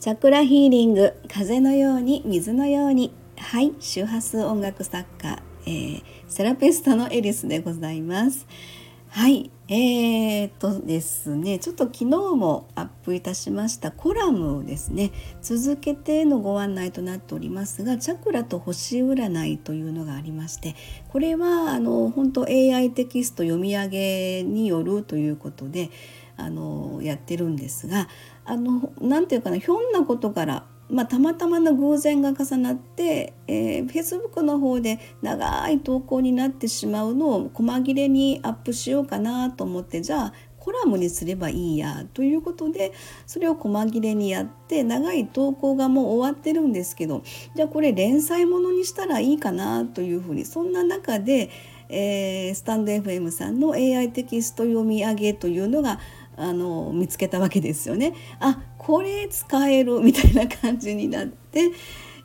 チャクラヒーリング風のように水のようにはい周波数音楽作家、えー、セラピストのエリスでございます。はいえー、っとですねちょっと昨日もアップいたしましたコラムですね続けてのご案内となっておりますがチャクラと星占いというのがありましてこれはあの本当 AI テキスト読み上げによるということであのやってるんですがあのなていうかなひょんなことからまあ、たまたまの偶然が重なって、えー、Facebook の方で長い投稿になってしまうのを細切れにアップしようかなと思ってじゃあコラムにすればいいやということでそれを細切れにやって長い投稿がもう終わってるんですけどじゃあこれ連載ものにしたらいいかなというふうにそんな中で、えー、スタンド FM さんの AI テキスト読み上げというのがあの見つけたわけですよね。あこれ使える みたいな感じになって。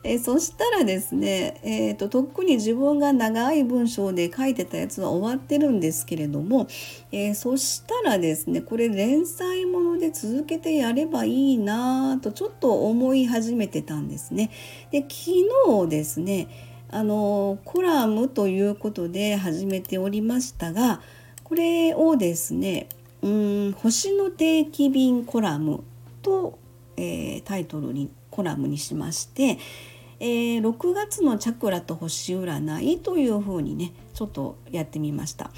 えそしたらですね、えーと、とっくに自分が長い文章で書いてたやつは終わってるんですけれども、えー、そしたらですねこれ連載もので続けてやればいいなとちょっと思い始めてたんですね。で昨日ですねあのコラムということで始めておりましたがこれをですねうん星の定期便コラムと、えー、タイトルにコラムにしまして、えー、6月のチャクラと星占いというふうにねちょっとやってみました。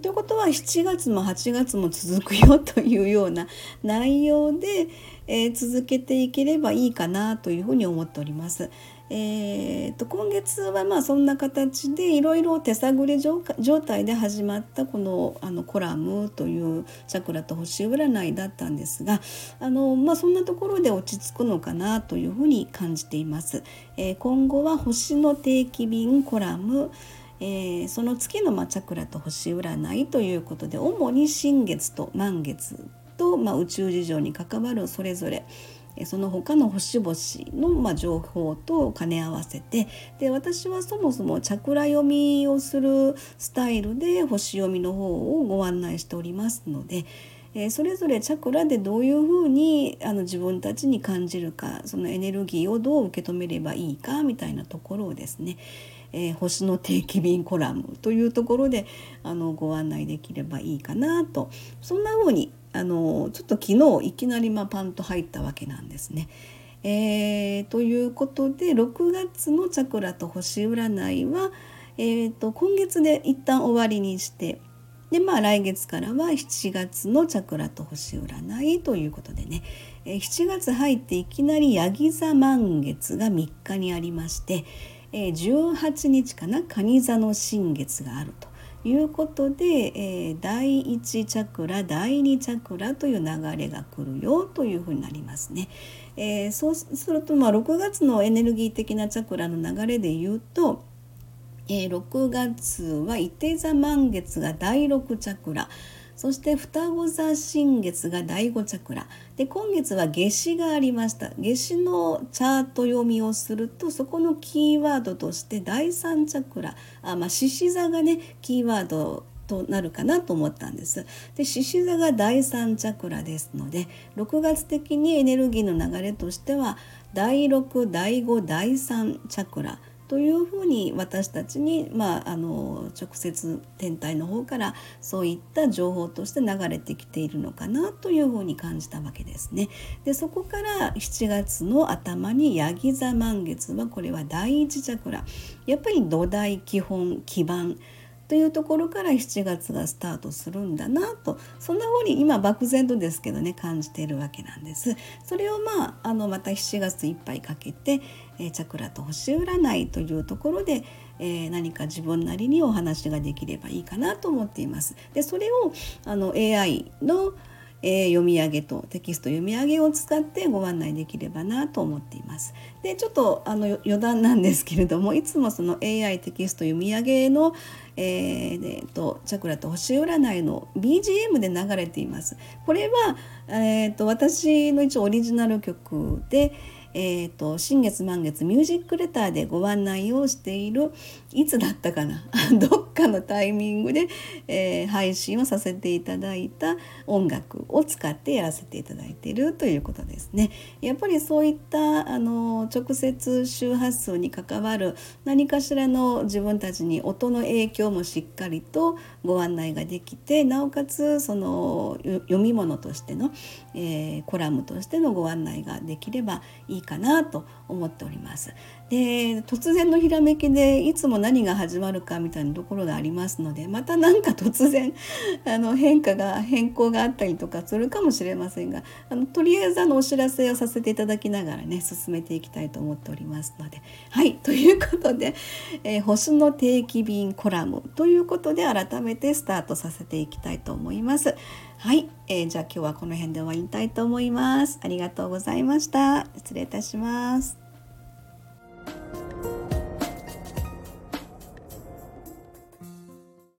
ということは7月も8月も続くよというような内容で、えー、続けていければいいかなというふうに思っております。えーと、今月はまあそんな形でいろいろ手探り状態で始まったこのあのコラムというチャクラと星占いだったんですがあの、まあ、そんなところで落ち着くのかなというふうに感じています。えー、今後は星の定期便コラムえー、その月の、まチャクラと星占いということで主に新月と満月と、まあ、宇宙事情に関わるそれぞれその他の星々のま情報と兼ね合わせてで私はそもそもチャクラ読みをするスタイルで星読みの方をご案内しておりますので、えそれぞれチャクラでどういうふうにあの自分たちに感じるかそのエネルギーをどう受け止めればいいかみたいなところをですねえー、星の定期便コラムというところであのご案内できればいいかなと。そんな風にあのちょっと昨日いきなりまパンと入ったわけなんですね。えー、ということで6月のチャクラと星占いは、えーと、今月で一旦終わりにしてでまあ来月からは7月のチャクラと星占いということでね、えー、7月入っていきなりヤギ座満月が3日にありまして、えー、18日かな蟹座の新月があると。いうことで、えー、第1チャクラ第2チャクラという流れが来るよというふうになりますね。えー、そうすると、まあ、6月のエネルギー的なチャクラの流れで言うと、えー、6月は伊手座満月が第6チャクラそして双子座新月が第5チャクラ。で今月は夏至がありました。夏至のチャート読みをするとそこのキーワードとして第3チャクラ。あまあ獅子座がねキーワードとなるかなと思ったんです。で獅子座が第3チャクラですので6月的にエネルギーの流れとしては第6第5第3チャクラ。というふうに私たちに、まあ、あの直接天体の方からそういった情報として流れてきているのかなというふうに感じたわけですね。でそこから7月の頭にヤギ座満月はこれは第一チャクラやっぱり土台基本基盤というところから7月がスタートするんだなとそんな風に今漠然とですけどね感じているわけなんです。それをまああのまた7月いっぱいかけて、えー、チャクラと星占いというところで、えー、何か自分なりにお話ができればいいかなと思っています。でそれをあの AI のえー、読み上げとテキスト読み上げを使ってご案内できればなと思っています。でちょっとあの余談なんですけれどもいつもその AI テキスト読み上げの、えー、でとチャクラと星占いの BGM で流れています。これは、えーと、私の一応オリジナル曲で、えーと、新月満月ミュージックレターでご案内をしているいつだったかな？どっかのタイミングで、えー、配信をさせていただいた音楽を使ってやらせていただいているということですね。やっぱりそういったあの直接周波数に関わる何かしらの自分たちに音の影響もしっかりとご案内ができてなおかつその読み物としての、えー、コラムとしてのご案内ができればいいかなと思っております。で突然のひらめきでいつも何が始まるかみたいなところがありますのでまた何か突然 あの変化が変更があったりとかするかもしれませんがあのとりあえずあのお知らせをさせていただきながらね進めていきたいと思っておりますのではいということで、えー、星の定期便コラムということで改めてスタートさせていきたいと思います。はい、えー、じゃあ今日はこの辺で終わりたいと思います。ありがとうございました。失礼いたします。